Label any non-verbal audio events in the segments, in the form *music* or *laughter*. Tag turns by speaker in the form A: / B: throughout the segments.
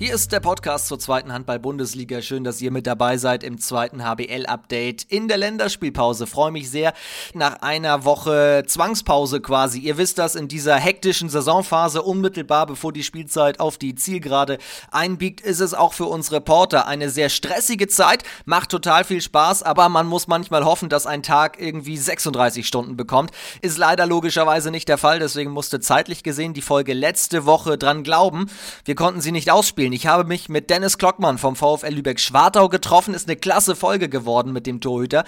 A: Hier ist der Podcast zur zweiten Handball-Bundesliga. Schön, dass ihr mit dabei seid im zweiten HBL-Update in der Länderspielpause. Freue mich sehr nach einer Woche Zwangspause quasi. Ihr wisst das in dieser hektischen Saisonphase unmittelbar bevor die Spielzeit auf die Zielgerade einbiegt, ist es auch für uns Reporter eine sehr stressige Zeit. Macht total viel Spaß, aber man muss manchmal hoffen, dass ein Tag irgendwie 36 Stunden bekommt. Ist leider logischerweise nicht der Fall, deswegen musste zeitlich gesehen die Folge letzte Woche dran glauben. Wir konnten sie nicht ausspielen spielen. Ich habe mich mit Dennis Klockmann vom VfL Lübeck-Schwartau getroffen. Ist eine klasse Folge geworden mit dem Torhüter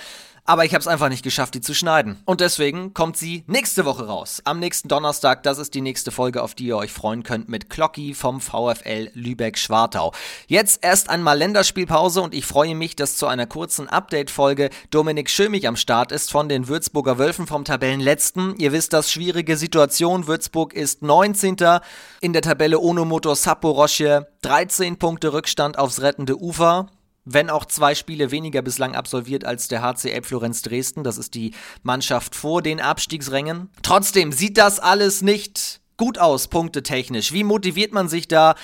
A: aber ich habe es einfach nicht geschafft, die zu schneiden. Und deswegen kommt sie nächste Woche raus. Am nächsten Donnerstag, das ist die nächste Folge, auf die ihr euch freuen könnt mit Glocki vom VfL Lübeck-Schwartau. Jetzt erst einmal Länderspielpause und ich freue mich, dass zu einer kurzen Update-Folge Dominik Schömich am Start ist von den Würzburger Wölfen vom Tabellenletzten. Ihr wisst das, schwierige Situation. Würzburg ist 19. in der Tabelle ohne Motor Saporosche. 13 Punkte Rückstand aufs rettende Ufer wenn auch zwei Spiele weniger bislang absolviert als der HCL Florenz Dresden. Das ist die Mannschaft vor den Abstiegsrängen. Trotzdem sieht das alles nicht gut aus, punktetechnisch. Wie motiviert man sich da?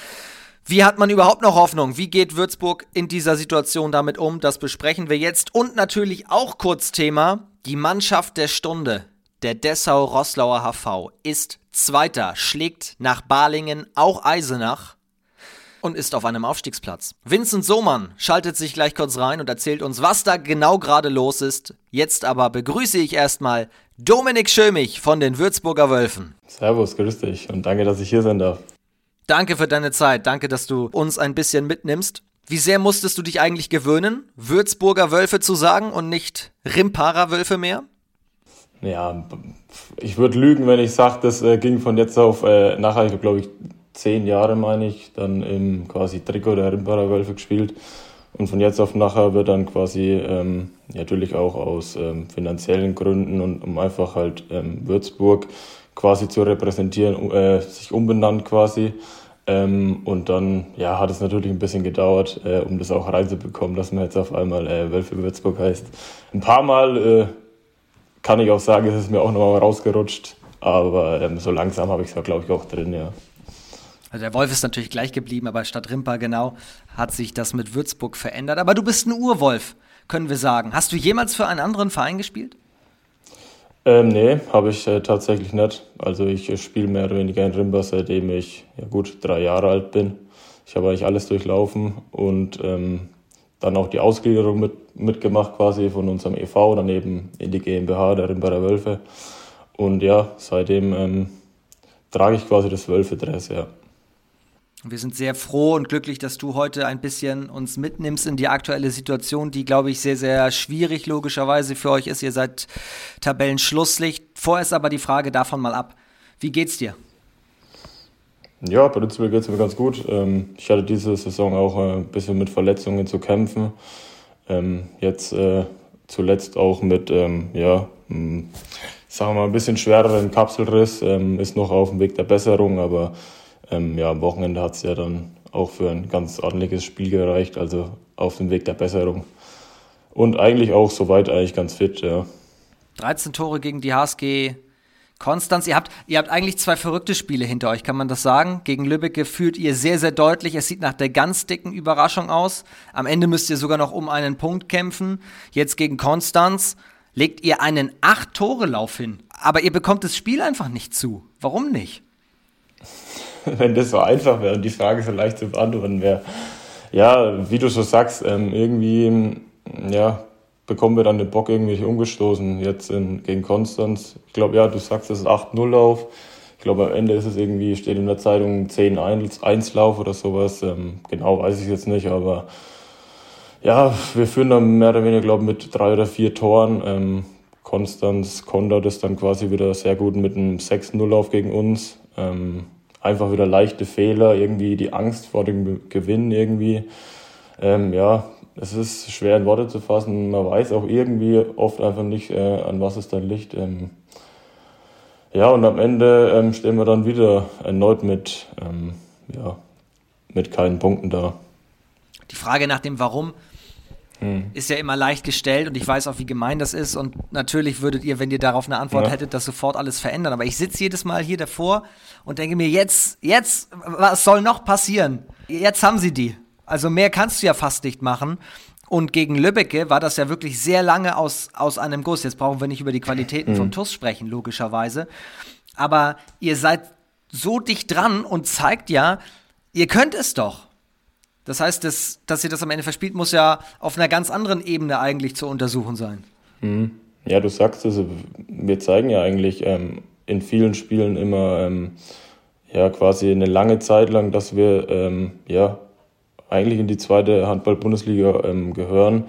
A: Wie hat man überhaupt noch Hoffnung? Wie geht Würzburg in dieser Situation damit um? Das besprechen wir jetzt. Und natürlich auch kurz Thema, die Mannschaft der Stunde. Der Dessau-Roslauer HV ist Zweiter, schlägt nach Balingen auch Eisenach und ist auf einem Aufstiegsplatz. Vincent Sohmann schaltet sich gleich kurz rein und erzählt uns, was da genau gerade los ist. Jetzt aber begrüße ich erstmal Dominik Schömich von den Würzburger Wölfen.
B: Servus, grüß dich und danke, dass ich hier sein darf.
A: Danke für deine Zeit, danke, dass du uns ein bisschen mitnimmst. Wie sehr musstest du dich eigentlich gewöhnen, Würzburger Wölfe zu sagen und nicht Rimparer Wölfe mehr?
B: Ja, ich würde lügen, wenn ich sage, das äh, ging von jetzt auf äh, nachher, glaube ich, zehn Jahre, meine ich, dann im quasi Trikot der Rimbacher Wölfe gespielt. Und von jetzt auf nachher wird dann quasi ähm, natürlich auch aus ähm, finanziellen Gründen und um einfach halt ähm, Würzburg quasi zu repräsentieren, äh, sich umbenannt quasi. Ähm, und dann ja, hat es natürlich ein bisschen gedauert, äh, um das auch reinzubekommen, dass man jetzt auf einmal äh, Wölfe Würzburg heißt. Ein paar Mal äh, kann ich auch sagen, ist es mir auch nochmal rausgerutscht, aber ähm, so langsam habe ich es, glaube ich, auch drin, ja.
A: Also der Wolf ist natürlich gleich geblieben, aber statt Rimpa genau hat sich das mit Würzburg verändert. Aber du bist ein Urwolf, können wir sagen. Hast du jemals für einen anderen Verein gespielt?
B: Ähm, nee, habe ich äh, tatsächlich nicht. Also ich äh, spiele mehr oder weniger in Rimba, seitdem ich ja gut drei Jahre alt bin. Ich habe eigentlich alles durchlaufen und ähm, dann auch die Ausgliederung mit, mitgemacht quasi von unserem e.V., dann eben in die GmbH der Rimbacher Wölfe. Und ja, seitdem ähm, trage ich quasi das Wölfe-Dress, ja.
A: Wir sind sehr froh und glücklich, dass du heute ein bisschen uns mitnimmst in die aktuelle Situation, die, glaube ich, sehr, sehr schwierig logischerweise für euch ist. Ihr seid Tabellenschlusslicht. Vorerst aber die Frage davon mal ab. Wie geht's dir?
B: Ja, prinzipiell geht es mir ganz gut. Ähm, ich hatte diese Saison auch äh, ein bisschen mit Verletzungen zu kämpfen. Ähm, jetzt äh, zuletzt auch mit, ähm, ja, hm, sagen wir mal, ein bisschen schwereren Kapselriss. Ist noch auf dem Weg der Besserung, aber ähm, ja, am Wochenende hat es ja dann auch für ein ganz ordentliches Spiel gereicht, also auf dem Weg der Besserung. Und eigentlich auch soweit eigentlich ganz fit, ja.
A: 13 Tore gegen die HSG Konstanz. Ihr habt, ihr habt eigentlich zwei verrückte Spiele hinter euch, kann man das sagen? Gegen Lübeck führt ihr sehr, sehr deutlich. Es sieht nach der ganz dicken Überraschung aus. Am Ende müsst ihr sogar noch um einen Punkt kämpfen. Jetzt gegen Konstanz legt ihr einen Acht-Tore-Lauf hin. Aber ihr bekommt das Spiel einfach nicht zu. Warum nicht? *laughs*
B: wenn das so einfach wäre und die Frage so leicht zu beantworten wäre. Ja, wie du so sagst, ähm, irgendwie, ja, bekommen wir dann den Bock irgendwie umgestoßen jetzt in, gegen Konstanz. Ich glaube, ja, du sagst, es ist 8-0 Lauf. Ich glaube, am Ende ist es irgendwie, steht in der Zeitung 10-1 Lauf oder sowas. Ähm, genau weiß ich jetzt nicht, aber ja, wir führen dann mehr oder weniger, glaube ich, mit drei oder vier Toren. Ähm, Konstanz kontert es dann quasi wieder sehr gut mit einem 6-0-Lauf gegen uns. Einfach wieder leichte Fehler, irgendwie die Angst vor dem Gewinn irgendwie. Ähm, ja, es ist schwer in Worte zu fassen. Man weiß auch irgendwie oft einfach nicht, äh, an was es dann liegt. Ähm, ja, und am Ende ähm, stehen wir dann wieder erneut mit, ähm, ja, mit keinen Punkten da.
A: Die Frage nach dem Warum hm. ist ja immer leicht gestellt und ich weiß auch, wie gemein das ist. Und natürlich würdet ihr, wenn ihr darauf eine Antwort ja. hättet, das sofort alles verändern. Aber ich sitze jedes Mal hier davor und denke mir, jetzt, jetzt, was soll noch passieren? Jetzt haben sie die. Also mehr kannst du ja fast nicht machen. Und gegen Lübbecke war das ja wirklich sehr lange aus, aus einem Guss. Jetzt brauchen wir nicht über die Qualitäten mhm. von TUS sprechen, logischerweise. Aber ihr seid so dicht dran und zeigt ja, ihr könnt es doch. Das heißt, dass, dass ihr das am Ende verspielt, muss ja auf einer ganz anderen Ebene eigentlich zu untersuchen sein.
B: Mhm. Ja, du sagst es, wir zeigen ja eigentlich ähm, in vielen Spielen immer ähm, ja quasi eine lange Zeit lang, dass wir ähm, ja eigentlich in die zweite Handball-Bundesliga ähm, gehören.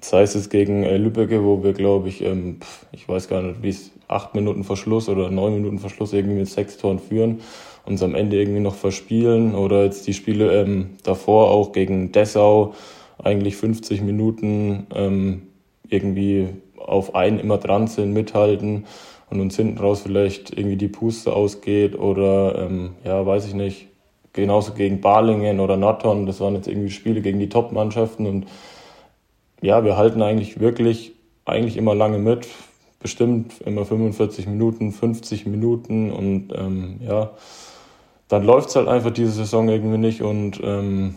B: Sei es gegen äh, Lübbecke, wo wir, glaube ich, ähm, ich weiß gar nicht, wie es acht Minuten Verschluss oder neun Minuten Verschluss irgendwie mit sechs Toren führen, uns am Ende irgendwie noch verspielen. Oder jetzt die Spiele ähm, davor auch gegen Dessau, eigentlich 50 Minuten ähm, irgendwie auf einen immer dran sind, mithalten und uns hinten raus vielleicht irgendwie die Puste ausgeht oder ähm, ja, weiß ich nicht, genauso gegen Balingen oder Notton, das waren jetzt irgendwie Spiele gegen die Top-Mannschaften und ja, wir halten eigentlich wirklich eigentlich immer lange mit, bestimmt immer 45 Minuten, 50 Minuten und ähm, ja, dann läuft es halt einfach diese Saison irgendwie nicht und ähm,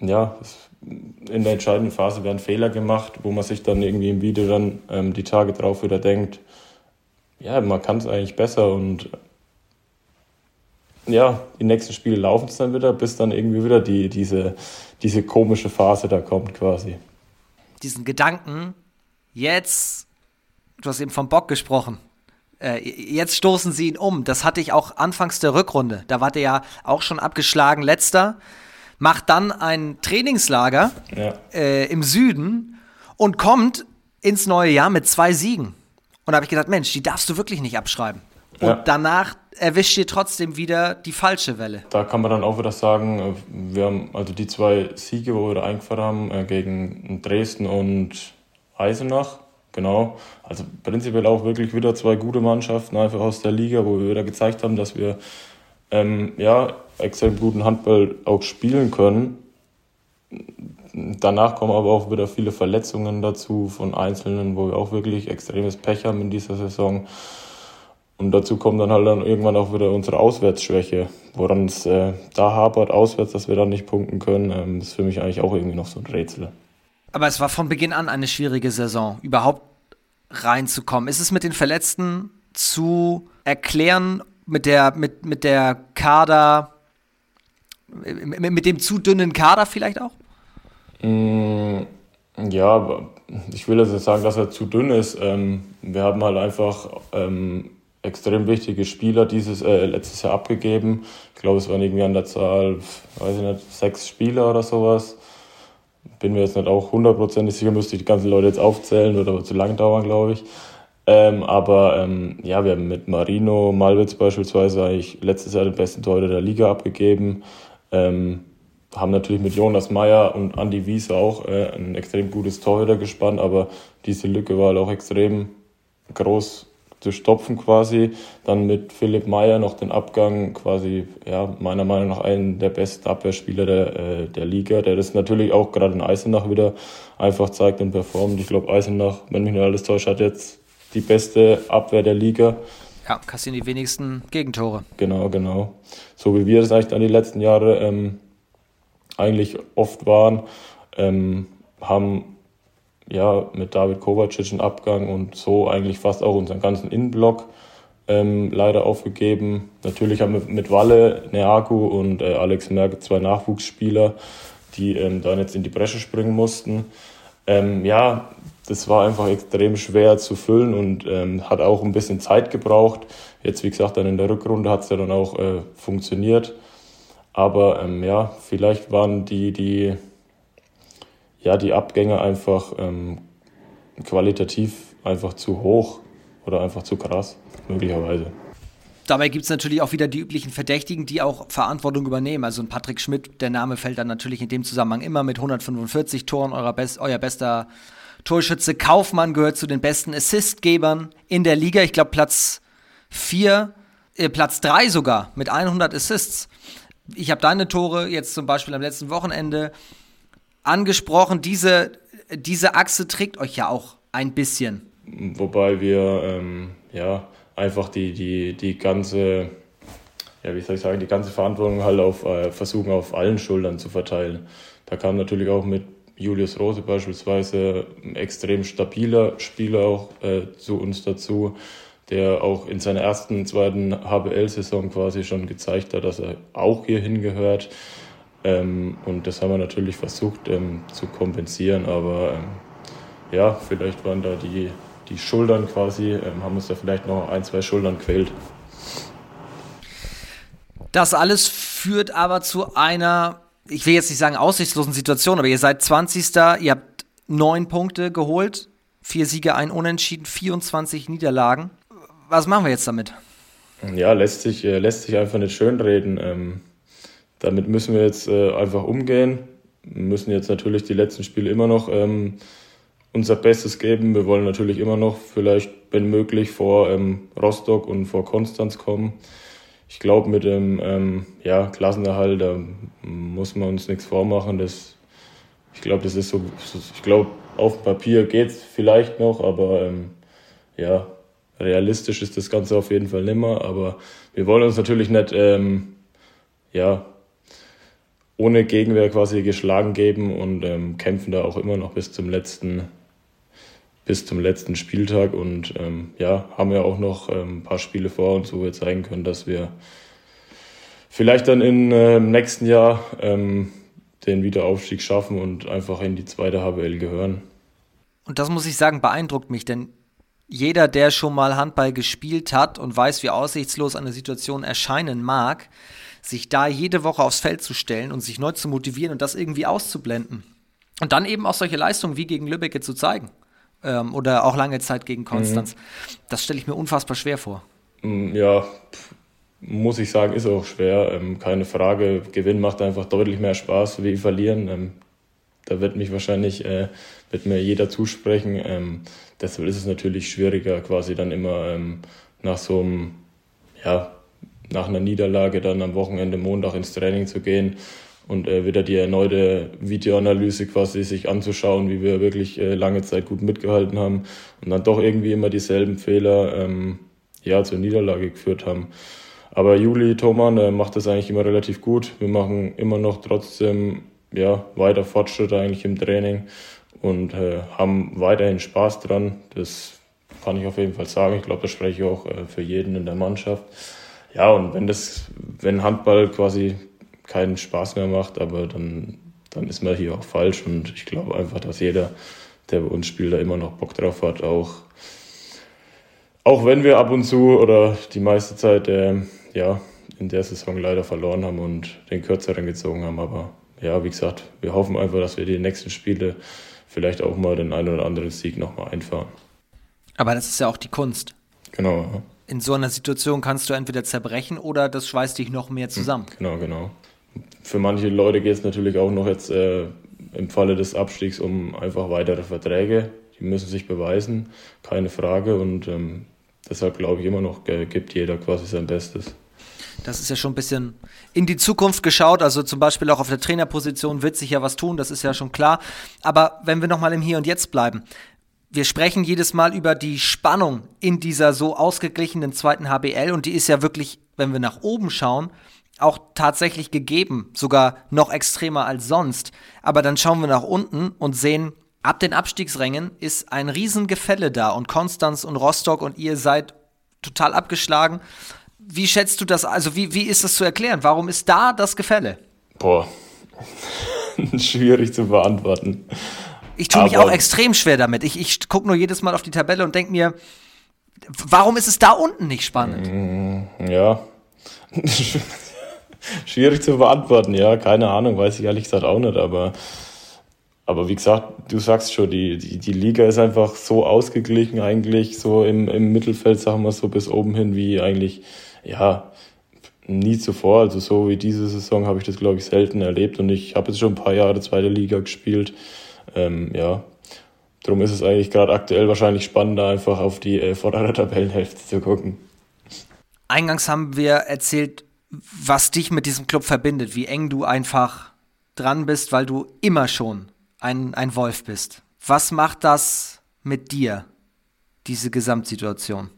B: ja, in der entscheidenden Phase werden Fehler gemacht, wo man sich dann irgendwie im Video dann ähm, die Tage drauf wieder denkt, ja, man kann es eigentlich besser und ja, die nächsten Spiele laufen es dann wieder, bis dann irgendwie wieder die, diese, diese komische Phase da kommt quasi.
A: Diesen Gedanken, jetzt, du hast eben vom Bock gesprochen, äh, jetzt stoßen sie ihn um. Das hatte ich auch anfangs der Rückrunde. Da war der ja auch schon abgeschlagen, letzter. Macht dann ein Trainingslager ja. äh, im Süden und kommt ins neue Jahr mit zwei Siegen. Und da habe ich gedacht, Mensch, die darfst du wirklich nicht abschreiben. Und ja. danach erwischt ihr trotzdem wieder die falsche Welle.
B: Da kann man dann auch wieder sagen, wir haben also die zwei Siege, wo wir da eingefahren haben, äh, gegen Dresden und Eisenach. Genau. Also prinzipiell auch wirklich wieder zwei gute Mannschaften einfach aus der Liga, wo wir wieder gezeigt haben, dass wir ähm, ja, extrem guten Handball auch spielen können. Danach kommen aber auch wieder viele Verletzungen dazu von Einzelnen, wo wir auch wirklich extremes Pech haben in dieser Saison. Und dazu kommt dann halt dann irgendwann auch wieder unsere Auswärtsschwäche, woran es äh, da hapert, auswärts, dass wir dann nicht punkten können. Ähm, ist für mich eigentlich auch irgendwie noch so ein Rätsel.
A: Aber es war von Beginn an eine schwierige Saison, überhaupt reinzukommen. Ist es mit den Verletzten zu erklären, mit der, mit, mit der Kader, mit, mit dem zu dünnen Kader vielleicht auch?
B: Mm, ja, ich will jetzt sagen, dass er zu dünn ist. Ähm, wir haben halt einfach ähm, extrem wichtige Spieler dieses äh, letztes Jahr abgegeben. Ich glaube, es waren irgendwie an der Zahl, weiß ich nicht, sechs Spieler oder sowas. Bin mir jetzt nicht auch hundertprozentig sicher, müsste ich die ganzen Leute jetzt aufzählen, würde aber zu lang dauern, glaube ich. Ähm, aber ähm, ja, wir haben mit Marino Malwitz beispielsweise eigentlich letztes Jahr den besten Torhüter der Liga abgegeben. Ähm, haben natürlich mit Jonas Meyer und Andy Wiese auch äh, ein extrem gutes Torhüter gespannt, aber diese Lücke war halt auch extrem groß zu stopfen quasi. Dann mit Philipp Meyer noch den Abgang quasi, ja, meiner Meinung nach einen der besten Abwehrspieler der, äh, der Liga, der das natürlich auch gerade in Eisenach wieder einfach zeigt und performt. Ich glaube, Eisenach, wenn mich nicht alles täuscht, hat jetzt die beste Abwehr der Liga.
A: Ja, kassieren die wenigsten Gegentore.
B: Genau, genau. So wie wir das eigentlich dann die letzten Jahre ähm, eigentlich oft waren, ähm, haben ja, mit David Kovacic einen Abgang und so eigentlich fast auch unseren ganzen Innenblock ähm, leider aufgegeben. Natürlich haben wir mit Walle, Neaku und äh, Alex Merck zwei Nachwuchsspieler, die ähm, dann jetzt in die Bresche springen mussten. Ähm, ja, das war einfach extrem schwer zu füllen und ähm, hat auch ein bisschen Zeit gebraucht. Jetzt, wie gesagt, dann in der Rückrunde hat es ja dann auch äh, funktioniert. Aber ähm, ja, vielleicht waren die, die ja, die Abgänge einfach ähm, qualitativ einfach zu hoch oder einfach zu krass, möglicherweise.
A: Dabei gibt es natürlich auch wieder die üblichen Verdächtigen, die auch Verantwortung übernehmen. Also ein Patrick Schmidt, der Name fällt dann natürlich in dem Zusammenhang immer mit 145 Toren, euer, best, euer bester Torschütze. Kaufmann gehört zu den besten Assistgebern in der Liga. Ich glaube Platz 4, äh, Platz 3 sogar mit 100 Assists. Ich habe deine Tore jetzt zum Beispiel am letzten Wochenende angesprochen, diese, diese Achse trägt euch ja auch ein bisschen.
B: Wobei wir ähm, ja einfach die, die, die ganze ja, wie soll ich sagen, die ganze Verantwortung halt auf, äh, versuchen auf allen Schultern zu verteilen. Da kam natürlich auch mit Julius Rose beispielsweise ein extrem stabiler Spieler auch äh, zu uns dazu, der auch in seiner ersten, zweiten HBL-Saison quasi schon gezeigt hat, dass er auch hier hingehört. Ähm, und das haben wir natürlich versucht ähm, zu kompensieren, aber ähm, ja, vielleicht waren da die, die Schultern quasi, ähm, haben uns da vielleicht noch ein, zwei Schultern quält.
A: Das alles führt aber zu einer ich will jetzt nicht sagen aussichtslosen Situation, aber ihr seid 20. Ihr habt neun Punkte geholt, vier Siege, ein Unentschieden, 24 Niederlagen. Was machen wir jetzt damit?
B: Ja, lässt sich, äh, lässt sich einfach nicht schönreden. Ähm, damit müssen wir jetzt äh, einfach umgehen. Wir müssen jetzt natürlich die letzten Spiele immer noch ähm, unser Bestes geben. Wir wollen natürlich immer noch vielleicht, wenn möglich, vor ähm, Rostock und vor Konstanz kommen ich glaube, mit dem ähm, ja, Klassenerhalt, da muss man uns nichts vormachen. Das, ich glaube, das ist so, ich glaube, auf Papier geht es vielleicht noch, aber ähm, ja, realistisch ist das Ganze auf jeden Fall nimmer. Aber wir wollen uns natürlich nicht ähm, ja, ohne Gegenwehr quasi geschlagen geben und ähm, kämpfen da auch immer noch bis zum letzten bis zum letzten Spieltag und ähm, ja, haben ja auch noch ähm, ein paar Spiele vor uns, wo wir zeigen können, dass wir vielleicht dann im äh, nächsten Jahr ähm, den Wiederaufstieg schaffen und einfach in die zweite HBL gehören.
A: Und das muss ich sagen, beeindruckt mich, denn jeder, der schon mal Handball gespielt hat und weiß, wie aussichtslos eine Situation erscheinen mag, sich da jede Woche aufs Feld zu stellen und sich neu zu motivieren und das irgendwie auszublenden. Und dann eben auch solche Leistungen wie gegen Lübeck zu zeigen ähm, oder auch lange Zeit gegen Konstanz. Mhm. Das stelle ich mir unfassbar schwer vor.
B: Mm, ja, muss ich sagen, ist auch schwer. Ähm, keine Frage. Gewinn macht einfach deutlich mehr Spaß wie verlieren. Ähm, da wird mich wahrscheinlich, äh, wird mir jeder zusprechen. Ähm, deshalb ist es natürlich schwieriger, quasi dann immer ähm, nach so einem, ja, nach einer Niederlage dann am Wochenende Montag ins Training zu gehen und äh, wieder die erneute Videoanalyse quasi sich anzuschauen, wie wir wirklich äh, lange Zeit gut mitgehalten haben und dann doch irgendwie immer dieselben Fehler ähm, ja, zur Niederlage geführt haben. Aber Juli Thoman äh, macht das eigentlich immer relativ gut. Wir machen immer noch trotzdem ja, weiter Fortschritte eigentlich im Training und äh, haben weiterhin Spaß dran. Das kann ich auf jeden Fall sagen. Ich glaube, das spreche ich auch äh, für jeden in der Mannschaft. Ja, und wenn das, wenn Handball quasi keinen Spaß mehr macht, aber dann, dann ist man hier auch falsch und ich glaube einfach, dass jeder, der bei uns spielt, da immer noch Bock drauf hat, auch, auch wenn wir ab und zu oder die meiste Zeit äh, ja, in der Saison leider verloren haben und den kürzeren gezogen haben, aber ja, wie gesagt, wir hoffen einfach, dass wir die nächsten Spiele vielleicht auch mal den einen oder anderen Sieg nochmal einfahren.
A: Aber das ist ja auch die Kunst.
B: Genau.
A: In so einer Situation kannst du entweder zerbrechen oder das schweißt dich noch mehr zusammen.
B: Genau, genau für manche Leute geht es natürlich auch noch jetzt äh, im Falle des Abstiegs um einfach weitere Verträge. Die müssen sich beweisen, keine Frage. Und ähm, deshalb glaube ich immer noch, gibt jeder quasi sein Bestes.
A: Das ist ja schon ein bisschen in die Zukunft geschaut. Also zum Beispiel auch auf der Trainerposition wird sich ja was tun, das ist ja schon klar. Aber wenn wir nochmal im Hier und Jetzt bleiben. Wir sprechen jedes Mal über die Spannung in dieser so ausgeglichenen zweiten HBL und die ist ja wirklich, wenn wir nach oben schauen, auch tatsächlich gegeben, sogar noch extremer als sonst. Aber dann schauen wir nach unten und sehen, ab den Abstiegsrängen ist ein Riesengefälle da und Konstanz und Rostock und ihr seid total abgeschlagen. Wie schätzt du das? Also, wie, wie ist das zu erklären? Warum ist da das Gefälle?
B: Boah, *laughs* schwierig zu beantworten.
A: Ich tue mich auch extrem schwer damit. Ich, ich gucke nur jedes Mal auf die Tabelle und denke mir, warum ist es da unten nicht spannend?
B: Mm, ja. *laughs* Schwierig zu beantworten, ja, keine Ahnung, weiß ich ehrlich gesagt auch nicht, aber, aber wie gesagt, du sagst schon, die, die, die Liga ist einfach so ausgeglichen eigentlich, so im, im Mittelfeld, sagen wir so, bis oben hin, wie eigentlich, ja, nie zuvor. Also so wie diese Saison habe ich das, glaube ich, selten erlebt und ich habe jetzt schon ein paar Jahre zweite Liga gespielt. Ähm, ja, darum ist es eigentlich gerade aktuell wahrscheinlich spannender, einfach auf die äh, vordere Tabellenhälfte zu gucken.
A: Eingangs haben wir erzählt, was dich mit diesem Club verbindet, wie eng du einfach dran bist, weil du immer schon ein, ein Wolf bist. Was macht das mit dir, diese Gesamtsituation?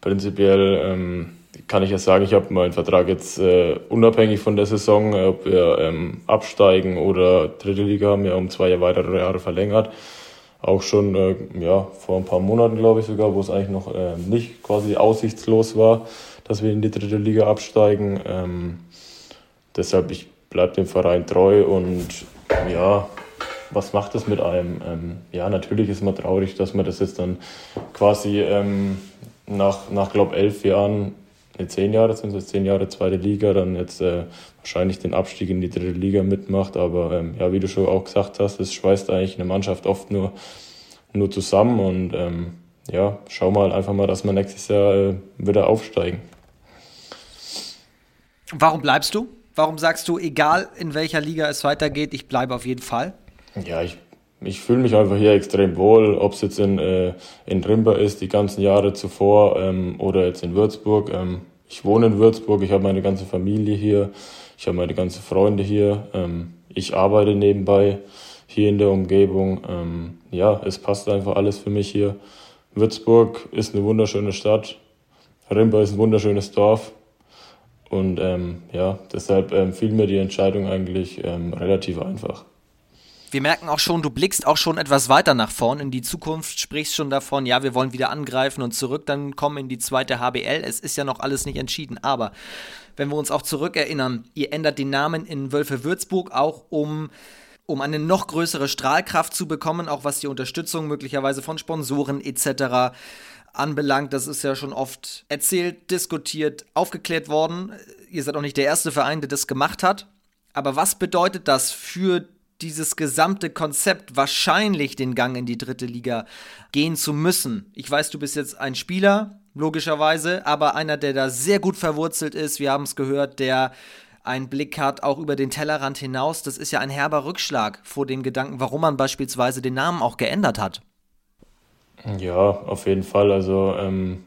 B: Prinzipiell, ähm, kann ich ja sagen, ich habe meinen Vertrag jetzt äh, unabhängig von der Saison, ob wir ähm, absteigen oder dritte Liga, haben ja um zwei weitere Jahre verlängert. Auch schon äh, ja, vor ein paar Monaten, glaube ich sogar, wo es eigentlich noch äh, nicht quasi aussichtslos war, dass wir in die dritte Liga absteigen. Ähm, deshalb, ich bleibe dem Verein treu und ja, was macht das mit einem? Ähm, ja, natürlich ist man traurig, dass man das jetzt dann quasi ähm, nach, nach glaube elf Jahren, ne, zehn Jahre sind es, zehn Jahre zweite Liga, dann jetzt äh, wahrscheinlich den Abstieg in die dritte Liga mitmacht. Aber ähm, ja, wie du schon auch gesagt hast, es schweißt eigentlich eine Mannschaft oft nur, nur zusammen und ähm, ja, schau mal einfach mal, dass wir nächstes Jahr äh, wieder aufsteigen.
A: Warum bleibst du? Warum sagst du, egal in welcher Liga es weitergeht, ich bleibe auf jeden Fall?
B: Ja, ich, ich fühle mich einfach hier extrem wohl, ob es jetzt in, äh, in Rimba ist, die ganzen Jahre zuvor, ähm, oder jetzt in Würzburg. Ähm, ich wohne in Würzburg, ich habe meine ganze Familie hier, ich habe meine ganzen Freunde hier, ähm, ich arbeite nebenbei hier in der Umgebung. Ähm, ja, es passt einfach alles für mich hier. Würzburg ist eine wunderschöne Stadt, Rimba ist ein wunderschönes Dorf. Und ähm, ja, deshalb ähm, fiel mir die Entscheidung eigentlich ähm, relativ einfach.
A: Wir merken auch schon, du blickst auch schon etwas weiter nach vorn in die Zukunft, sprichst schon davon, ja, wir wollen wieder angreifen und zurück dann kommen in die zweite HBL. Es ist ja noch alles nicht entschieden, aber wenn wir uns auch zurückerinnern, ihr ändert den Namen in Wölfe Würzburg auch um um eine noch größere Strahlkraft zu bekommen, auch was die Unterstützung möglicherweise von Sponsoren etc. anbelangt. Das ist ja schon oft erzählt, diskutiert, aufgeklärt worden. Ihr seid auch nicht der erste Verein, der das gemacht hat. Aber was bedeutet das für dieses gesamte Konzept wahrscheinlich den Gang in die dritte Liga gehen zu müssen. Ich weiß, du bist jetzt ein Spieler, logischerweise, aber einer, der da sehr gut verwurzelt ist. Wir haben es gehört, der einen Blick hat, auch über den Tellerrand hinaus. Das ist ja ein herber Rückschlag vor dem Gedanken, warum man beispielsweise den Namen auch geändert hat.
B: Ja, auf jeden Fall. Also ähm,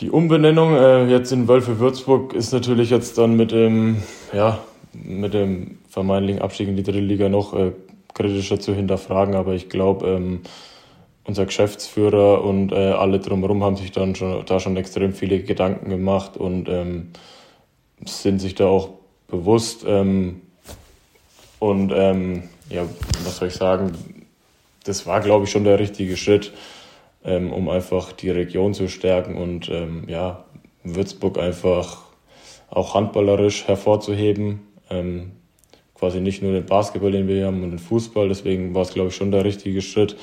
B: die Umbenennung äh, jetzt in Wölfe Würzburg ist natürlich jetzt dann mit dem, ja, mit dem vermeintlichen Abstieg in die dritte Liga noch äh, kritischer zu hinterfragen. Aber ich glaube, ähm, unser Geschäftsführer und äh, alle drumherum haben sich dann schon, da schon extrem viele Gedanken gemacht und ähm, sind sich da auch bewusst. Ähm, und ähm, ja, was soll ich sagen, das war, glaube ich, schon der richtige Schritt, ähm, um einfach die Region zu stärken und ähm, ja, Würzburg einfach auch handballerisch hervorzuheben. Ähm, quasi nicht nur den Basketball, den wir haben und den Fußball. Deswegen war es, glaube ich, schon der richtige Schritt.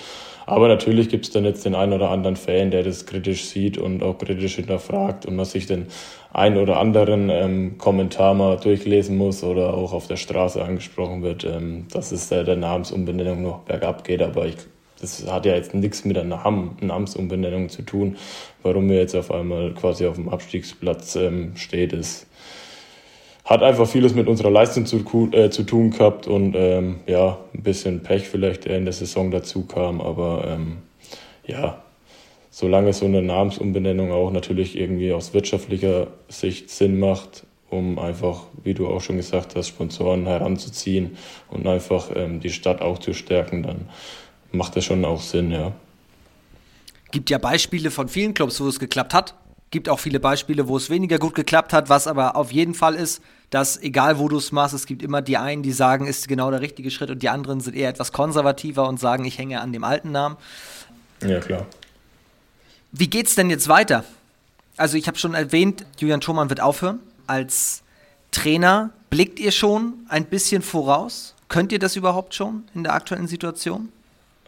B: Aber natürlich gibt es dann jetzt den einen oder anderen Fan, der das kritisch sieht und auch kritisch hinterfragt und man sich den einen oder anderen ähm, Kommentar mal durchlesen muss oder auch auf der Straße angesprochen wird, ähm, dass es äh, der Namensumbenennung noch bergab geht. Aber ich, das hat ja jetzt nichts mit der Namen, Namensumbenennung zu tun. Warum wir jetzt auf einmal quasi auf dem Abstiegsplatz ähm, steht, ist hat einfach vieles mit unserer Leistung zu, äh, zu tun gehabt und ähm, ja, ein bisschen Pech vielleicht in der Saison dazu kam, aber ähm, ja, solange so eine Namensumbenennung auch natürlich irgendwie aus wirtschaftlicher Sicht Sinn macht, um einfach, wie du auch schon gesagt hast, Sponsoren heranzuziehen und einfach ähm, die Stadt auch zu stärken, dann macht das schon auch Sinn, ja.
A: Gibt ja Beispiele von vielen Clubs, wo es geklappt hat gibt auch viele Beispiele, wo es weniger gut geklappt hat, was aber auf jeden Fall ist, dass egal wo du es machst, es gibt immer die einen, die sagen, ist genau der richtige Schritt und die anderen sind eher etwas konservativer und sagen, ich hänge an dem alten Namen.
B: Ja, klar.
A: Wie geht's denn jetzt weiter? Also ich habe schon erwähnt, Julian Thomann wird aufhören als Trainer. Blickt ihr schon ein bisschen voraus? Könnt ihr das überhaupt schon in der aktuellen Situation?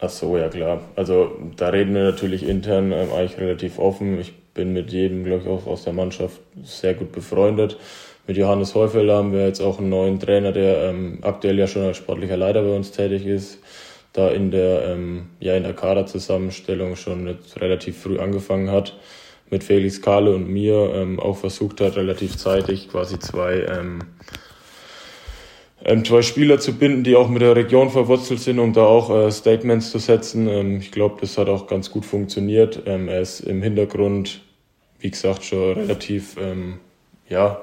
B: Ach so, ja klar. Also da reden wir natürlich intern ähm, eigentlich relativ offen. Ich bin mit jedem, glaube ich, auch aus der Mannschaft sehr gut befreundet. Mit Johannes Heufelder haben wir jetzt auch einen neuen Trainer, der ähm, aktuell ja schon als sportlicher Leiter bei uns tätig ist, da in der, ähm, ja, in der Kaderzusammenstellung schon relativ früh angefangen hat, mit Felix Kahle und mir ähm, auch versucht hat, relativ zeitig quasi zwei, ähm, ähm, zwei Spieler zu binden, die auch mit der Region verwurzelt sind, um da auch äh, Statements zu setzen. Ähm, ich glaube, das hat auch ganz gut funktioniert. Ähm, er ist im Hintergrund wie gesagt, schon relativ, ähm, ja,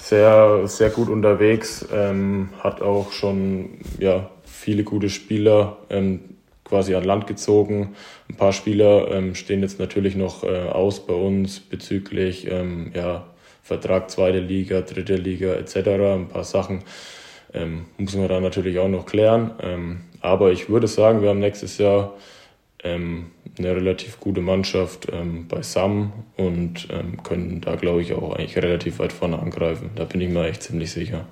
B: sehr, sehr gut unterwegs, ähm, hat auch schon, ja, viele gute Spieler ähm, quasi an Land gezogen. Ein paar Spieler ähm, stehen jetzt natürlich noch äh, aus bei uns bezüglich ähm, ja, Vertrag zweite Liga, dritte Liga etc. Ein paar Sachen ähm, muss man da natürlich auch noch klären. Ähm, aber ich würde sagen, wir haben nächstes Jahr ähm, eine relativ gute Mannschaft ähm, beisammen und ähm, können da, glaube ich, auch eigentlich relativ weit vorne angreifen. Da bin ich mir echt ziemlich sicher.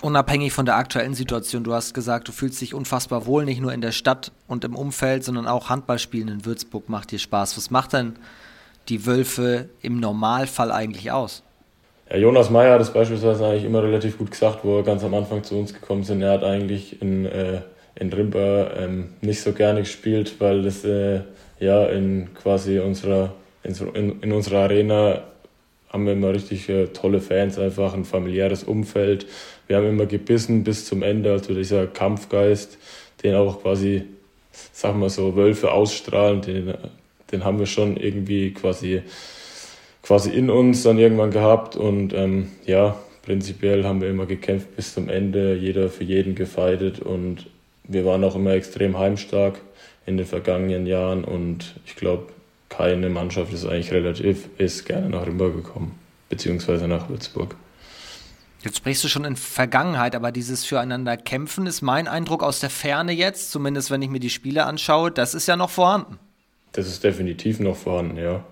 A: Unabhängig von der aktuellen Situation, du hast gesagt, du fühlst dich unfassbar wohl, nicht nur in der Stadt und im Umfeld, sondern auch Handballspielen in Würzburg macht dir Spaß. Was macht denn die Wölfe im Normalfall eigentlich aus?
B: Ja, Jonas Meyer hat es beispielsweise eigentlich immer relativ gut gesagt, wo er ganz am Anfang zu uns gekommen sind. Er hat eigentlich in, äh, in Rimper ähm, nicht so gerne gespielt, weil das äh, ja in quasi unserer, in, in unserer Arena haben wir immer richtig äh, tolle Fans, einfach ein familiäres Umfeld. Wir haben immer gebissen bis zum Ende, also dieser Kampfgeist, den auch quasi, sagen wir so, Wölfe ausstrahlen, den, den haben wir schon irgendwie quasi, quasi in uns dann irgendwann gehabt und ähm, ja, prinzipiell haben wir immer gekämpft bis zum Ende, jeder für jeden gefeitet und wir waren auch immer extrem heimstark in den vergangenen Jahren und ich glaube, keine Mannschaft ist eigentlich relativ, ist gerne nach Rimba gekommen, beziehungsweise nach Würzburg.
A: Jetzt sprichst du schon in Vergangenheit, aber dieses Füreinander kämpfen ist mein Eindruck aus der Ferne jetzt, zumindest wenn ich mir die Spiele anschaue, das ist ja noch vorhanden.
B: Das ist definitiv noch vorhanden, ja.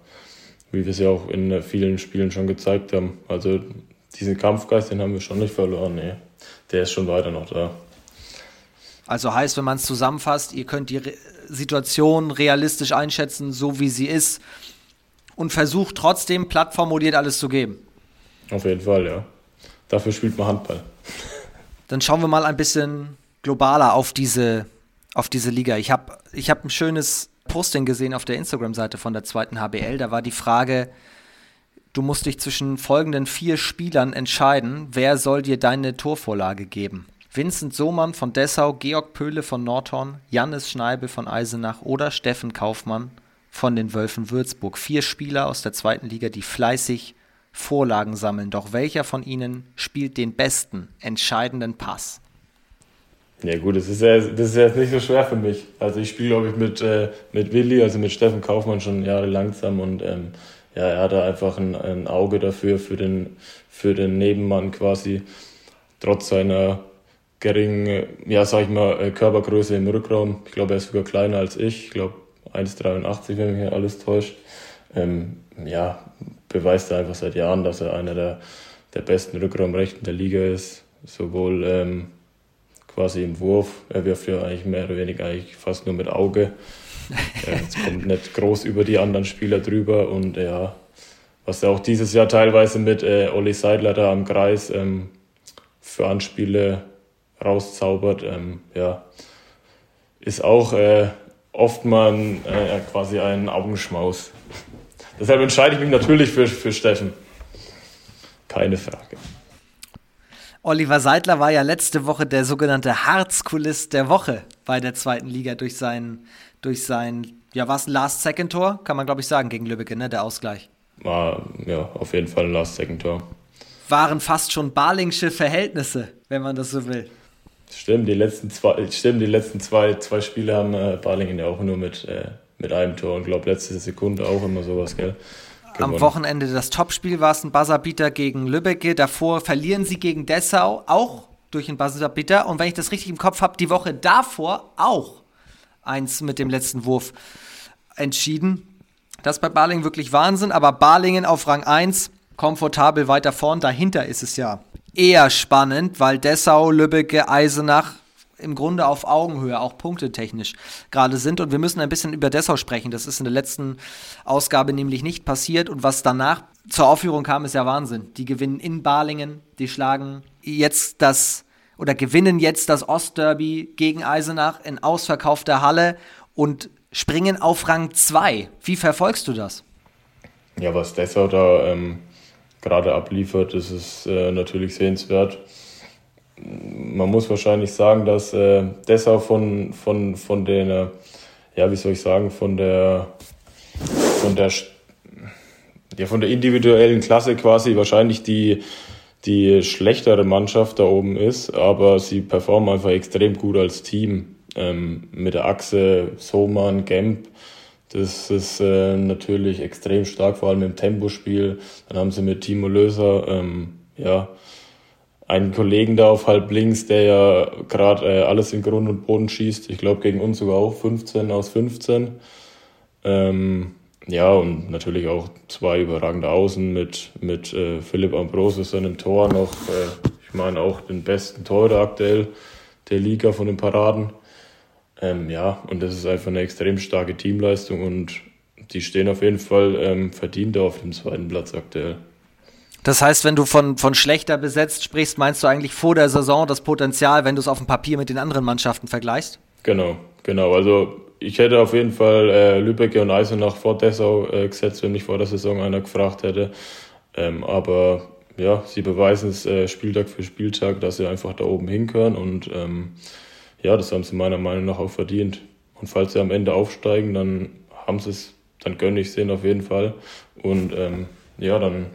B: Wie wir es ja auch in vielen Spielen schon gezeigt haben. Also diesen Kampfgeist, den haben wir schon nicht verloren, nee. Der ist schon weiter noch da.
A: Also heißt, wenn man es zusammenfasst, ihr könnt die Re Situation realistisch einschätzen, so wie sie ist und versucht trotzdem plattformuliert alles zu geben.
B: Auf jeden Fall, ja. Dafür spielt man Handball. *laughs*
A: Dann schauen wir mal ein bisschen globaler auf diese, auf diese Liga. Ich habe ich hab ein schönes Posting gesehen auf der Instagram-Seite von der zweiten HBL. Da war die Frage, du musst dich zwischen folgenden vier Spielern entscheiden, wer soll dir deine Torvorlage geben? Vincent Sohmann von Dessau, Georg Pöhle von Nordhorn, Jannis Schneibel von Eisenach oder Steffen Kaufmann von den Wölfen Würzburg. Vier Spieler aus der zweiten Liga, die fleißig Vorlagen sammeln. Doch welcher von ihnen spielt den besten, entscheidenden Pass?
B: Ja gut, das ist ja, das ist jetzt nicht so schwer für mich. Also ich spiele, glaube ich, mit, äh, mit Willi, also mit Steffen Kaufmann schon jahrelang zusammen und ähm, ja, er hatte einfach ein, ein Auge dafür, für den, für den Nebenmann quasi, trotz seiner geringen, ja, sag ich mal, äh, Körpergröße im Rückraum. Ich glaube, er ist sogar kleiner als ich. Ich glaube, 1,83, wenn mich alles täuscht. Ähm, ja, beweist er einfach seit Jahren, dass er einer der, der besten Rückraumrechten der Liga ist. Sowohl ähm, quasi im Wurf, er wirft ja eigentlich mehr oder weniger eigentlich fast nur mit Auge. *laughs* es kommt nicht groß über die anderen Spieler drüber und ja, was er auch dieses Jahr teilweise mit äh, Olli Seidler da am Kreis ähm, für Anspiele rauszaubert, ähm, ja, ist auch äh, oft mal ein, äh, quasi ein Augenschmaus. *laughs* Deshalb entscheide ich mich natürlich für, für Steffen. Keine Frage.
A: Oliver Seidler war ja letzte Woche der sogenannte Harzkulist der Woche bei der zweiten Liga durch sein, durch sein ja, was Last-Second-Tor, kann man glaube ich sagen, gegen Lübeck, ne, der Ausgleich.
B: War, ja, auf jeden Fall ein Last-Second-Tor.
A: Waren fast schon Barlingsche Verhältnisse, wenn man das so will.
B: Stimmt, die letzten zwei, stimmt, die letzten zwei, zwei Spiele haben äh, Balingen ja auch nur mit, äh, mit einem Tor und glaube letzte Sekunde auch immer sowas, gell?
A: Gewonnen. Am Wochenende das Topspiel war es ein Buzzerbeater gegen Lübeck. Davor verlieren sie gegen Dessau, auch durch einen Buzzerbeater. Und wenn ich das richtig im Kopf habe, die Woche davor auch eins mit dem letzten Wurf entschieden. Das ist bei Balingen wirklich Wahnsinn, aber Balingen auf Rang 1, komfortabel weiter vorn. Dahinter ist es ja eher spannend, weil Dessau, Lübbecke, Eisenach im Grunde auf Augenhöhe, auch punktetechnisch gerade sind. Und wir müssen ein bisschen über Dessau sprechen. Das ist in der letzten Ausgabe nämlich nicht passiert. Und was danach zur Aufführung kam, ist ja Wahnsinn. Die gewinnen in Balingen, die schlagen jetzt das oder gewinnen jetzt das Ostderby gegen Eisenach in ausverkaufter Halle und springen auf Rang 2. Wie verfolgst du das?
B: Ja, was Dessau da ähm, gerade abliefert, das ist äh, natürlich sehenswert man muss wahrscheinlich sagen, dass äh, Dessau von, von, von den, äh, ja, wie soll ich sagen, von der, von der, ja, von der individuellen Klasse quasi wahrscheinlich die, die schlechtere Mannschaft da oben ist, aber sie performen einfach extrem gut als Team. ähm, mit der Achse Soman, Gemp. Das ist äh, natürlich extrem stark, vor allem im Tempospiel. Dann haben sie mit Timo Löser ähm, ja, einen Kollegen da auf halb links, der ja gerade äh, alles in Grund und Boden schießt. Ich glaube, gegen uns sogar auch 15 aus 15. Ähm, ja, und natürlich auch zwei überragende Außen mit, mit äh, Philipp Ambrosius an dem Tor noch. Äh, ich meine auch den besten Torhüter aktuell der Liga von den Paraden. Ähm, ja, und das ist einfach eine extrem starke Teamleistung und die stehen auf jeden Fall ähm, verdient auf dem zweiten Platz aktuell.
A: Das heißt, wenn du von, von schlechter besetzt sprichst, meinst du eigentlich vor der Saison das Potenzial, wenn du es auf dem Papier mit den anderen Mannschaften vergleichst?
B: Genau, genau. Also ich hätte auf jeden Fall äh, Lübeck und Eisenach vor Dessau äh, gesetzt, wenn mich vor der Saison einer gefragt hätte. Ähm, aber ja, sie beweisen es äh, Spieltag für Spieltag, dass sie einfach da oben hinkören und ähm, ja, das haben sie meiner Meinung nach auch verdient. Und falls sie am Ende aufsteigen, dann haben sie es, dann gönne ich es ihnen auf jeden Fall. Und ähm, ja, dann,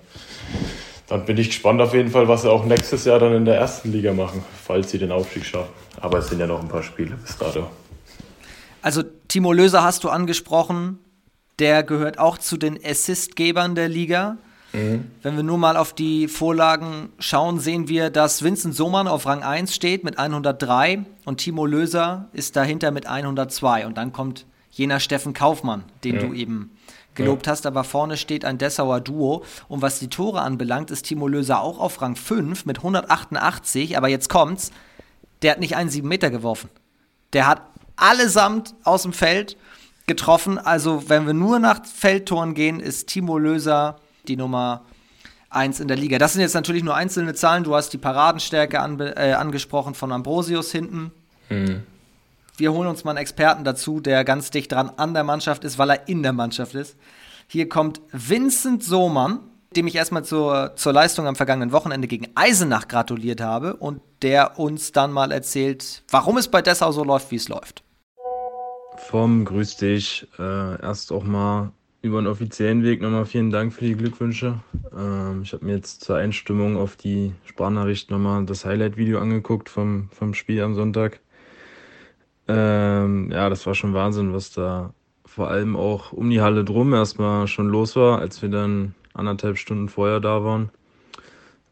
B: dann bin ich gespannt auf jeden Fall, was sie auch nächstes Jahr dann in der ersten Liga machen, falls sie den Aufstieg schaffen. Aber es sind ja noch ein paar Spiele bis dato.
A: Also Timo Löser hast du angesprochen, der gehört auch zu den Assistgebern der Liga. Mhm. Wenn wir nur mal auf die Vorlagen schauen, sehen wir, dass Vincent Sohmann auf Rang 1 steht mit 103 und Timo Löser ist dahinter mit 102. Und dann kommt jener Steffen Kaufmann, den ja. du eben gelobt ja. hast, aber vorne steht ein Dessauer Duo. Und was die Tore anbelangt, ist Timo Löser auch auf Rang 5 mit 188. Aber jetzt kommt's, der hat nicht einen 7 Meter geworfen. Der hat allesamt aus dem Feld getroffen. Also, wenn wir nur nach Feldtoren gehen, ist Timo Löser die Nummer 1 in der Liga. Das sind jetzt natürlich nur einzelne Zahlen. Du hast die Paradenstärke an, äh, angesprochen von Ambrosius hinten. Mhm. Wir holen uns mal einen Experten dazu, der ganz dicht dran an der Mannschaft ist, weil er in der Mannschaft ist. Hier kommt Vincent Sohmann, dem ich erstmal zur, zur Leistung am vergangenen Wochenende gegen Eisenach gratuliert habe und der uns dann mal erzählt, warum es bei Dessau so läuft, wie es läuft.
C: Vom Grüß dich. Äh, erst auch mal über den offiziellen Weg nochmal vielen Dank für die Glückwünsche. Ähm, ich habe mir jetzt zur Einstimmung auf die Sprachnachricht nochmal das Highlight-Video angeguckt vom, vom Spiel am Sonntag. Ähm, ja, das war schon Wahnsinn, was da vor allem auch um die Halle drum erstmal schon los war, als wir dann anderthalb Stunden vorher da waren.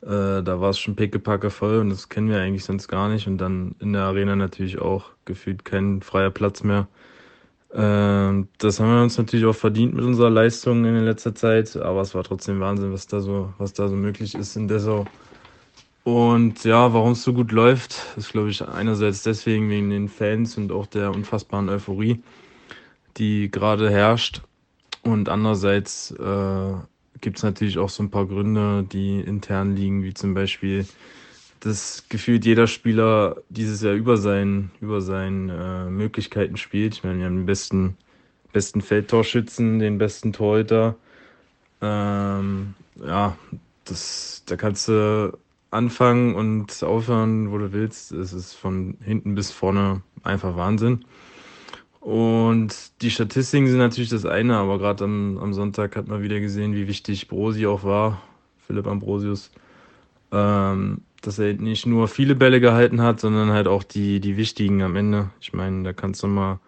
C: Äh, da war es schon pickepacke voll und das kennen wir eigentlich sonst gar nicht. Und dann in der Arena natürlich auch gefühlt kein freier Platz mehr. Ähm, das haben wir uns natürlich auch verdient mit unserer Leistung in letzter Zeit, aber es war trotzdem Wahnsinn, was da so, was da so möglich ist in Dessau. Und ja, warum es so gut läuft, ist glaube ich einerseits deswegen wegen den Fans und auch der unfassbaren Euphorie, die gerade herrscht. Und andererseits äh, gibt es natürlich auch so ein paar Gründe, die intern liegen, wie zum Beispiel dass gefühlt jeder Spieler dieses Jahr über seinen, über seinen äh, Möglichkeiten spielt. Ich meine, wir haben den besten, besten Feldtorschützen, den besten Torhüter. Ähm, ja, das, da kannst du anfangen und aufhören, wo du willst. Es ist von hinten bis vorne einfach Wahnsinn. Und die Statistiken sind natürlich das eine, aber gerade am, am Sonntag hat man wieder gesehen, wie wichtig Brosi auch war, Philipp Ambrosius. Ähm, dass er nicht nur viele Bälle gehalten hat, sondern halt auch die, die wichtigen am Ende. Ich meine, da kannst du mal,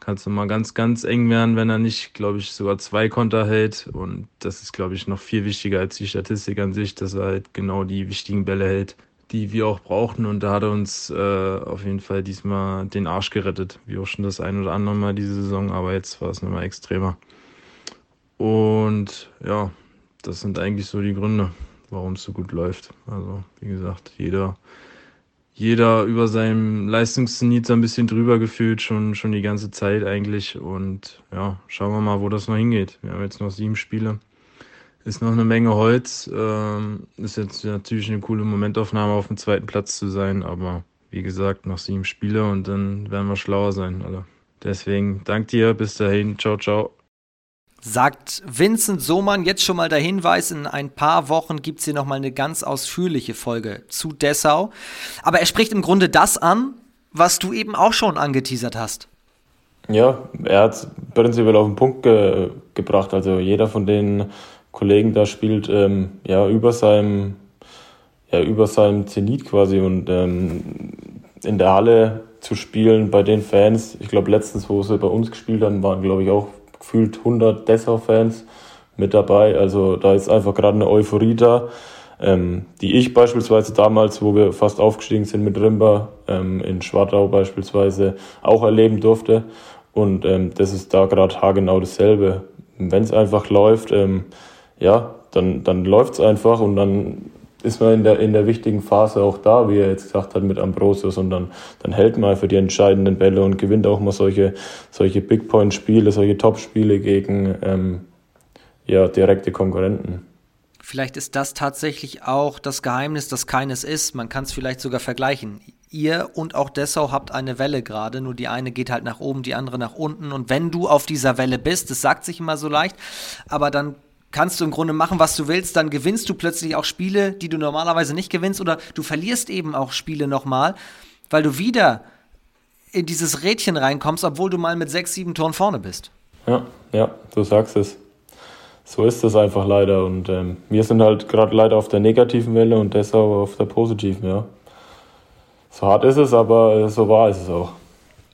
C: kannst du mal ganz, ganz eng werden, wenn er nicht, glaube ich, sogar zwei Konter hält. Und das ist, glaube ich, noch viel wichtiger als die Statistik an sich, dass er halt genau die wichtigen Bälle hält, die wir auch brauchten. Und da hat er uns äh, auf jeden Fall diesmal den Arsch gerettet, wie auch schon das ein oder andere Mal diese Saison, aber jetzt war es nochmal extremer. Und ja, das sind eigentlich so die Gründe warum es so gut läuft. Also, wie gesagt, jeder, jeder über seinem Leistungszenit so ein bisschen drüber gefühlt, schon, schon die ganze Zeit eigentlich. Und ja, schauen wir mal, wo das noch hingeht. Wir haben jetzt noch sieben Spiele. Ist noch eine Menge Holz. Ähm, ist jetzt natürlich eine coole Momentaufnahme, auf dem zweiten Platz zu sein. Aber wie gesagt, noch sieben Spiele und dann werden wir schlauer sein. Also deswegen dank dir. Bis dahin. Ciao, ciao
A: sagt Vincent Sohmann. Jetzt schon mal der Hinweis, in ein paar Wochen gibt es hier nochmal eine ganz ausführliche Folge zu Dessau. Aber er spricht im Grunde das an, was du eben auch schon angeteasert hast.
B: Ja, er hat es prinzipiell auf den Punkt ge gebracht. Also jeder von den Kollegen da spielt ähm, ja über seinem ja über seinem Zenit quasi und ähm, in der Halle zu spielen bei den Fans. Ich glaube, letztens, wo sie bei uns gespielt haben, waren, glaube ich, auch gefühlt 100 Dessau-Fans mit dabei. Also da ist einfach gerade eine Euphorie da, ähm, die ich beispielsweise damals, wo wir fast aufgestiegen sind mit Rimba, ähm, in Schwartau beispielsweise, auch erleben durfte. Und ähm, das ist da gerade haargenau dasselbe. Wenn es einfach läuft, ähm, ja, dann, dann läuft es einfach und dann ist man in der, in der wichtigen Phase auch da, wie er jetzt gesagt hat, mit Ambrosius und dann, dann hält man für die entscheidenden Bälle und gewinnt auch mal solche, solche Big Point Spiele, solche Top Spiele gegen ähm, ja, direkte Konkurrenten.
A: Vielleicht ist das tatsächlich auch das Geheimnis, dass keines ist. Man kann es vielleicht sogar vergleichen. Ihr und auch Dessau habt eine Welle gerade, nur die eine geht halt nach oben, die andere nach unten. Und wenn du auf dieser Welle bist, das sagt sich immer so leicht, aber dann kannst du im Grunde machen, was du willst, dann gewinnst du plötzlich auch Spiele, die du normalerweise nicht gewinnst, oder du verlierst eben auch Spiele nochmal, weil du wieder in dieses Rädchen reinkommst, obwohl du mal mit sechs, sieben Toren vorne bist.
B: Ja, ja, du sagst es. So ist das einfach leider. Und ähm, wir sind halt gerade leider auf der negativen Welle und deshalb auf der positiven, ja. So hart ist es, aber äh, so wahr ist es auch.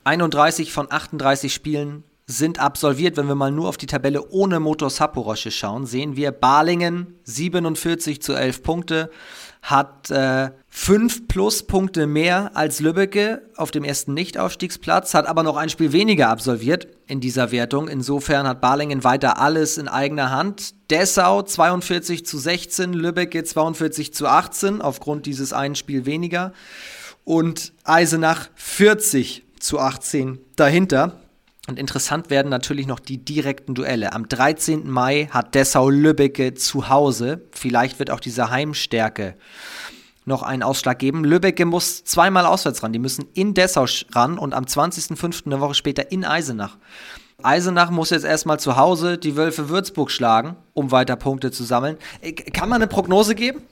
A: 31 von 38 Spielen sind absolviert. Wenn wir mal nur auf die Tabelle ohne Motor Saporosche schauen, sehen wir Balingen 47 zu 11 Punkte, hat äh, 5 Pluspunkte mehr als Lübbecke auf dem ersten Nichtaufstiegsplatz, hat aber noch ein Spiel weniger absolviert in dieser Wertung. Insofern hat Balingen weiter alles in eigener Hand. Dessau 42 zu 16, Lübbecke 42 zu 18 aufgrund dieses einen Spiel weniger und Eisenach 40 zu 18 dahinter. Und interessant werden natürlich noch die direkten Duelle. Am 13. Mai hat Dessau-Lübbecke zu Hause. Vielleicht wird auch diese Heimstärke noch einen Ausschlag geben. Lübbecke muss zweimal auswärts ran. Die müssen in Dessau ran und am 20.05. eine Woche später in Eisenach. Eisenach muss jetzt erstmal zu Hause die Wölfe Würzburg schlagen, um weiter Punkte zu sammeln. Äh, kann man eine Prognose geben?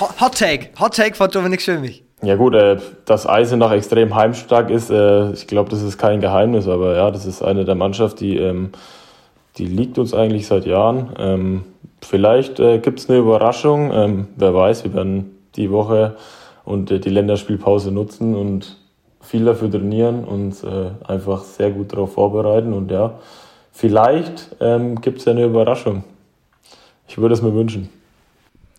A: Hot Take, Hot Take von Dominik Schömich.
B: Ja gut, äh, dass Eisenach extrem heimstark ist, äh, ich glaube, das ist kein Geheimnis, aber ja, das ist eine der Mannschaften, die, ähm, die liegt uns eigentlich seit Jahren. Ähm, vielleicht äh, gibt es eine Überraschung, ähm, wer weiß, wir werden die Woche und äh, die Länderspielpause nutzen und viel dafür trainieren und äh, einfach sehr gut darauf vorbereiten und ja, vielleicht ähm, gibt es ja eine Überraschung. Ich würde es mir wünschen.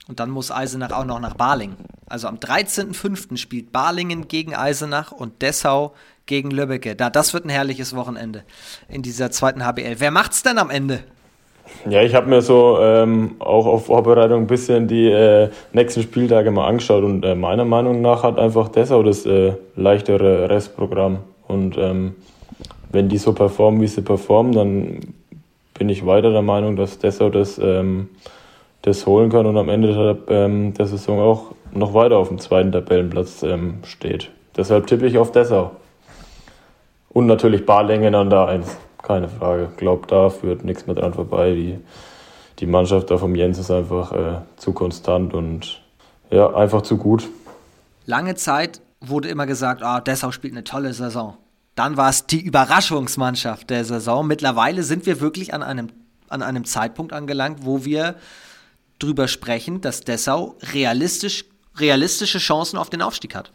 A: Und dann muss Eisenach auch noch nach Balingen. Also am 13.05. spielt Balingen gegen Eisenach und Dessau gegen Lübbecke. Da, das wird ein herrliches Wochenende in dieser zweiten HBL. Wer macht's denn am Ende?
B: Ja, ich habe mir so ähm, auch auf Vorbereitung ein bisschen die äh, nächsten Spieltage mal angeschaut und äh, meiner Meinung nach hat einfach Dessau das äh, leichtere Restprogramm. Und ähm, wenn die so performen, wie sie performen, dann bin ich weiter der Meinung, dass Dessau das ähm, das holen kann und am Ende der, ähm, der Saison auch noch weiter auf dem zweiten Tabellenplatz ähm, steht. Deshalb tippe ich auf Dessau. Und natürlich Barlängen an der 1, keine Frage. Glaubt, da führt nichts mehr dran vorbei. Die, die Mannschaft da vom Jens ist einfach äh, zu konstant und ja, einfach zu gut.
A: Lange Zeit wurde immer gesagt, ah, Dessau spielt eine tolle Saison. Dann war es die Überraschungsmannschaft der Saison. Mittlerweile sind wir wirklich an einem, an einem Zeitpunkt angelangt, wo wir drüber sprechen, dass Dessau realistisch, realistische Chancen auf den Aufstieg hat.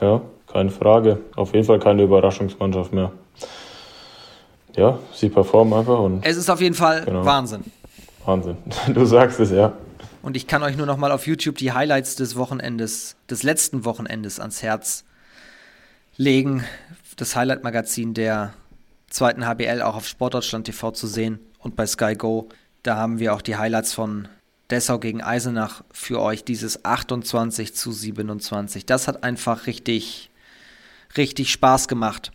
B: Ja, keine Frage. Auf jeden Fall keine Überraschungsmannschaft mehr. Ja, sie performen einfach und.
A: Es ist auf jeden Fall genau. Wahnsinn.
B: Wahnsinn. *laughs* Du sagst es, ja.
A: Und ich kann euch nur noch mal auf YouTube die Highlights des Wochenendes, des letzten Wochenendes ans Herz legen. Das Highlight-Magazin der zweiten HBL auch auf Sportdeutschland TV zu sehen und bei Sky Go. Da haben wir auch die Highlights von Dessau gegen Eisenach für euch dieses 28 zu 27. Das hat einfach richtig, richtig Spaß gemacht.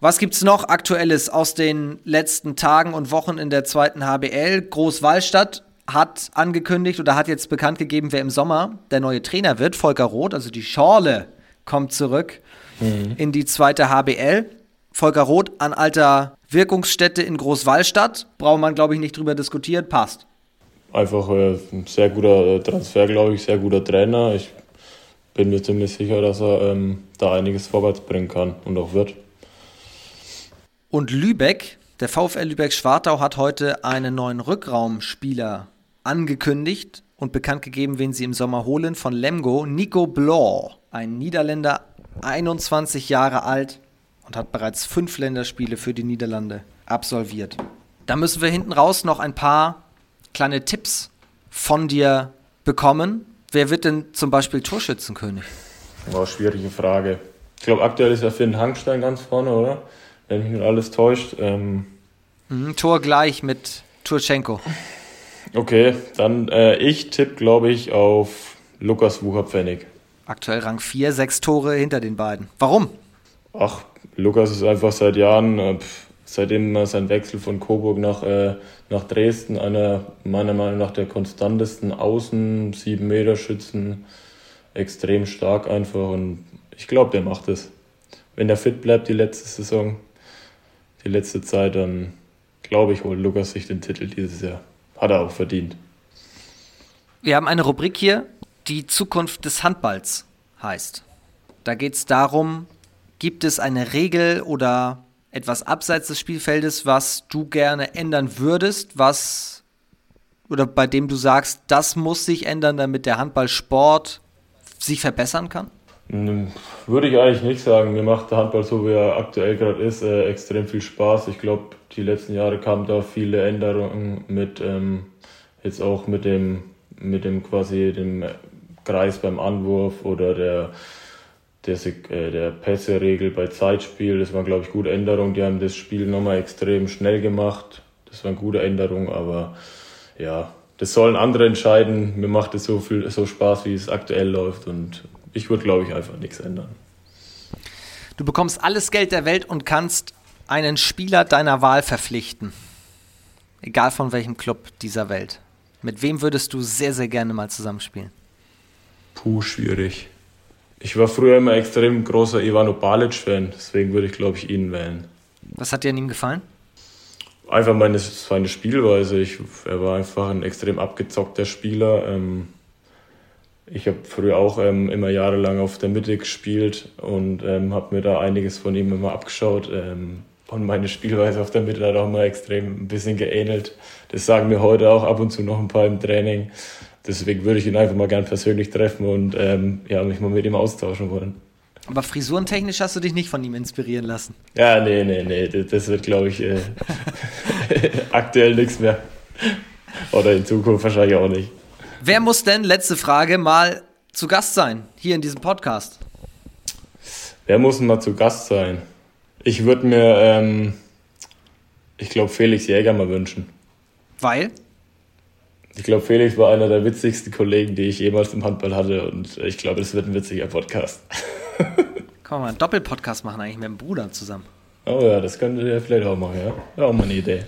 A: Was gibt's noch Aktuelles aus den letzten Tagen und Wochen in der zweiten HBL? Großwallstadt hat angekündigt oder hat jetzt bekannt gegeben, wer im Sommer der neue Trainer wird. Volker Roth, also die Schorle, kommt zurück mhm. in die zweite HBL. Volker Roth an alter Wirkungsstätte in Großwallstadt. Braucht man, glaube ich, nicht drüber diskutieren. Passt
B: einfach äh, ein sehr guter äh, Transfer, glaube ich, sehr guter Trainer. Ich bin mir ziemlich sicher, dass er ähm, da einiges vorwärts bringen kann und auch wird.
A: Und Lübeck, der VfL Lübeck-Schwartau hat heute einen neuen Rückraumspieler angekündigt und bekannt gegeben, wen sie im Sommer holen von Lemgo, Nico Blanc, ein Niederländer, 21 Jahre alt, und hat bereits fünf Länderspiele für die Niederlande absolviert. Da müssen wir hinten raus noch ein paar kleine Tipps von dir bekommen. Wer wird denn zum Beispiel Torschützenkönig?
B: War schwierige Frage. Ich glaube, aktuell ist ja Finn Hangstein ganz vorne, oder? Wenn mich nicht alles täuscht. Ähm
A: mhm, Tor gleich mit Turchenko.
B: Okay, dann äh, ich tippe, glaube ich, auf Lukas Wucherpfennig.
A: Aktuell Rang 4, sechs Tore hinter den beiden. Warum?
B: Ach, Lukas ist einfach seit Jahren, äh, seitdem sein Wechsel von Coburg nach, äh, nach Dresden, einer meiner Meinung nach der konstantesten Außen, 7 Meter Schützen, extrem stark einfach und ich glaube, der macht es. Wenn er fit bleibt die letzte Saison, die letzte Zeit, dann glaube ich, holt Lukas sich den Titel dieses Jahr. Hat er auch verdient.
A: Wir haben eine Rubrik hier, die Zukunft des Handballs heißt. Da geht es darum, gibt es eine Regel oder etwas abseits des Spielfeldes, was du gerne ändern würdest, was oder bei dem du sagst, das muss sich ändern, damit der Handballsport sich verbessern kann?
B: Hm, würde ich eigentlich nicht sagen. Mir macht der Handball, so wie er aktuell gerade ist, äh, extrem viel Spaß. Ich glaube, die letzten Jahre kamen da viele Änderungen mit, ähm, jetzt auch mit dem, mit dem quasi dem Kreis beim Anwurf oder der, der, äh, der Pässe-Regel bei Zeitspiel. Das war, glaube ich, gute Änderungen. Die haben das Spiel nochmal extrem schnell gemacht. Das war eine gute Änderung, aber ja, das sollen andere entscheiden. Mir macht es so viel so Spaß, wie es aktuell läuft und ich würde, glaube ich, einfach nichts ändern.
A: Du bekommst alles Geld der Welt und kannst einen Spieler deiner Wahl verpflichten. Egal von welchem Club dieser Welt. Mit wem würdest du sehr, sehr gerne mal zusammenspielen?
B: Puh, schwierig. Ich war früher immer extrem großer Ivano Balic-Fan, deswegen würde ich, glaube ich, ihn wählen.
A: Was hat dir an ihm gefallen?
B: Einfach meine, seine Spielweise. Ich, er war einfach ein extrem abgezockter Spieler. Ähm, ich habe früher auch ähm, immer jahrelang auf der Mitte gespielt und ähm, habe mir da einiges von ihm immer abgeschaut. Ähm, und meine Spielweise auf der Mitte hat auch mal extrem ein bisschen geähnelt. Das sagen mir heute auch ab und zu noch ein paar im Training. Deswegen würde ich ihn einfach mal gern persönlich treffen und ähm, ja, mich mal mit ihm austauschen wollen.
A: Aber frisurentechnisch hast du dich nicht von ihm inspirieren lassen?
B: Ja, nee, nee, nee. Das wird, glaube ich, äh, *laughs* aktuell nichts mehr. Oder in Zukunft wahrscheinlich auch nicht.
A: Wer muss denn, letzte Frage, mal zu Gast sein hier in diesem Podcast?
B: Wer muss denn mal zu Gast sein? Ich würde mir, ähm, ich glaube, Felix Jäger mal wünschen.
A: Weil?
B: Ich glaube, Felix war einer der witzigsten Kollegen, die ich jemals im Handball hatte und ich glaube, es wird ein witziger Podcast. *laughs*
A: Kann man mal einen Doppelpodcast machen eigentlich mit dem Bruder zusammen.
B: Oh ja, das könnte ihr vielleicht auch machen, ja. Wäre auch mal eine Idee.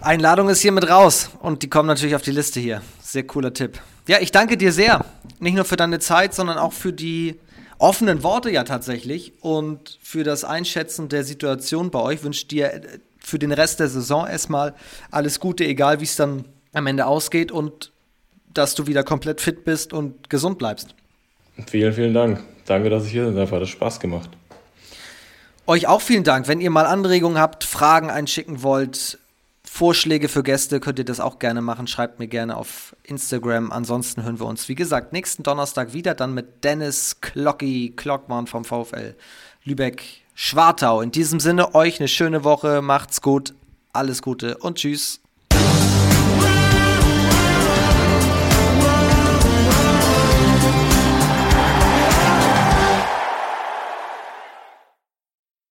A: Einladung ist hiermit raus und die kommen natürlich auf die Liste hier. Sehr cooler Tipp. Ja, ich danke dir sehr. Nicht nur für deine Zeit, sondern auch für die offenen Worte ja tatsächlich und für das Einschätzen der Situation bei euch. Ich wünsche dir äh, für den Rest der Saison erstmal alles Gute, egal wie es dann am Ende ausgeht und dass du wieder komplett fit bist und gesund bleibst.
B: Vielen, vielen Dank. Danke, dass ich hier bin. Einfach hat Spaß gemacht.
A: Euch auch vielen Dank. Wenn ihr mal Anregungen habt, Fragen einschicken wollt, Vorschläge für Gäste, könnt ihr das auch gerne machen. Schreibt mir gerne auf Instagram. Ansonsten hören wir uns, wie gesagt, nächsten Donnerstag wieder. Dann mit Dennis Klocki, Klockmann vom VfL Lübeck Schwartau. In diesem Sinne, euch eine schöne Woche. Macht's gut. Alles Gute und tschüss.